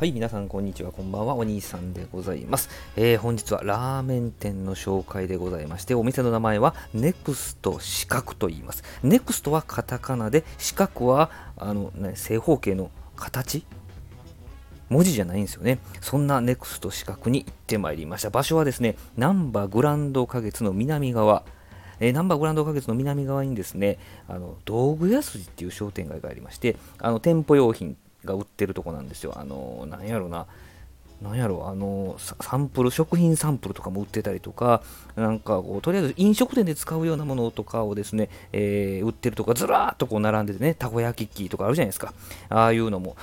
はい、皆さんこんにちは、こんばんは、お兄さんでございます。えー、本日はラーメン店の紹介でございまして、お店の名前はネクスト四角と言います。ネクストはカタカナで、四角はあの、ね、正方形の形？文字じゃないんですよね。そんなネクスト四角に行ってまいりました。場所はですね、難波グランド花月の南側、えー、ナンバーグランド花月の南側にですね、あの道具屋筋っていう商店街がありまして、あの店舗用品が売ってるとこなんですよ。あの、なんやろな。なんやろあのサンプル食品サンプルとかも売ってたりとかなんかこうとりあえず飲食店で使うようなものとかをですね、えー、売ってるとかずらーっとこう並んでてねたこ焼き器とかあるじゃないですかああいうのも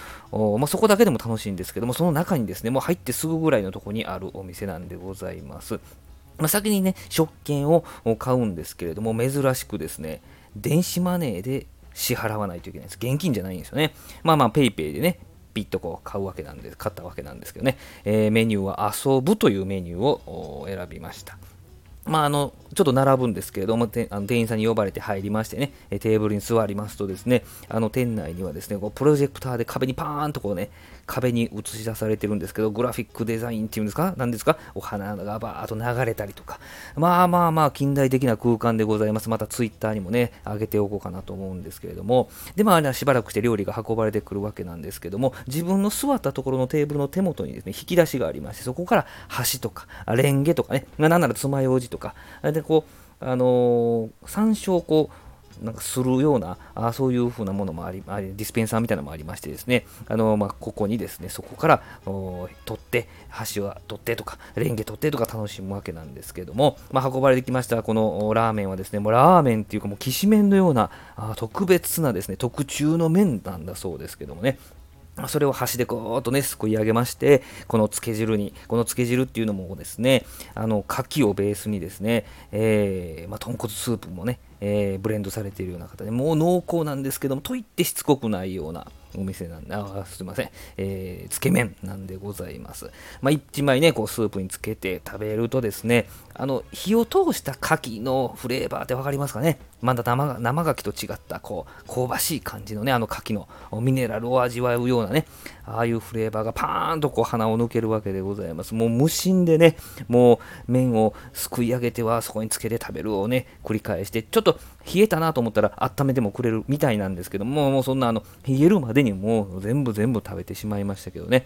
まあ、そこだけでも楽しいんですけどもその中にですねもう入ってすぐぐらいのとこにあるお店なんでございますまあ、先にね食券を買うんですけれども珍しくですね電子マネーで支払わないといけないです。現金じゃないんですよね。まあまあ、PayPay でね、ピッとこう買うわけなんで、買ったわけなんですけどね、えー、メニューは遊ぶというメニューを選びました。まあ、あの、ちょっと並ぶんですけれども、あの店員さんに呼ばれて入りましてね、テーブルに座りますとですね、あの店内にはですね、こうプロジェクターで壁にパーンとこうね、壁に映し出されてるんですけど、グラフィックデザインっていうんですか？何ですか？お花がバーっと流れたりとか、まあまあまあ、近代的な空間でございます。またツイッターにもね、上げておこうかなと思うんですけれども、で、まあ、しばらくして料理が運ばれてくるわけなんですけども、自分の座ったところのテーブルの手元にですね、引き出しがありまして、そこから箸とか、レンゲとかね、なんなら爪楊枝とか、で、こう、あのー、山椒こう、なんかするようなあそういう風なものもありディスペンサーみたいなのもありましてですね。あの、まあ、ここにですねそこから取って箸は取ってとかレンゲ取ってとか楽しむわけなんですけども、まあ、運ばれてきましたこのラーメンはですねもうラーメンっていうかもうきしめんのようなあ特別なですね特注の麺なんだそうですけどもね。それを箸でこーっとね、すくい上げまして、この漬け汁に、この漬け汁っていうのもですね、あの、牡蠣をベースにですね、えー、まあ、豚骨スープもね、えー、ブレンドされているような方で、もう濃厚なんですけども、といってしつこくないようなお店なんで、あすいません、えー、つけ麺なんでございます。まあ、1枚ね、こうスープにつけて食べるとですね、あの、火を通した牡蠣のフレーバーって分かりますかね？まだ生生牡蠣と違った、こう、香ばしい感じのね、あの牡蠣のミネラルを味わうようなね、ああいうフレーバーがパーンとこう鼻を抜けるわけでございます。もう無心でね、もう麺をすくい上げてはそこにつけて食べるをね、繰り返して、ちょっと冷えたなと思ったら温めてもくれるみたいなんですけども、もうそんなあの、冷えるまでにもう全部全部食べてしまいましたけどね。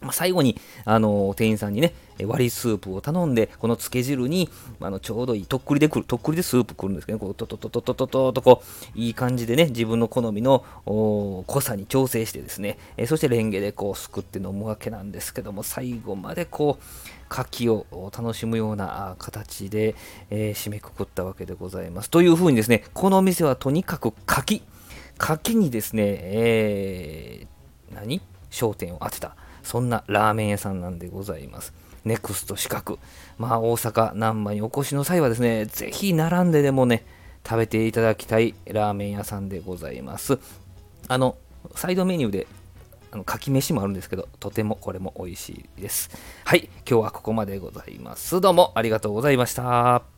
まあ、最後に、あの店員さんにね、割りスープを頼んで、この漬け汁に、あのちょうどいい、とっくりでくる、とっくりでスープくるんですけど、ね、こう、ととととととととこう、いい感じでね、自分の好みの濃さに調整してですね、えそしてレンゲでこう、すくって飲むわけなんですけども、最後までこう、牡蠣を楽しむような形で、えー、締めくくったわけでございます。というふうにですね、この店はとにかく牡蠣、牡蠣にですね、えー、何？焦点を当てた。そんなラーメン屋さんなんでございます。ネクスト四角。まあ、大阪、難波にお越しの際はですね、ぜひ並んででもね、食べていただきたいラーメン屋さんでございます。あの、サイドメニューで、あの、かき飯もあるんですけど、とてもこれも美味しいです。はい、今日はここまでございます。どうもありがとうございました。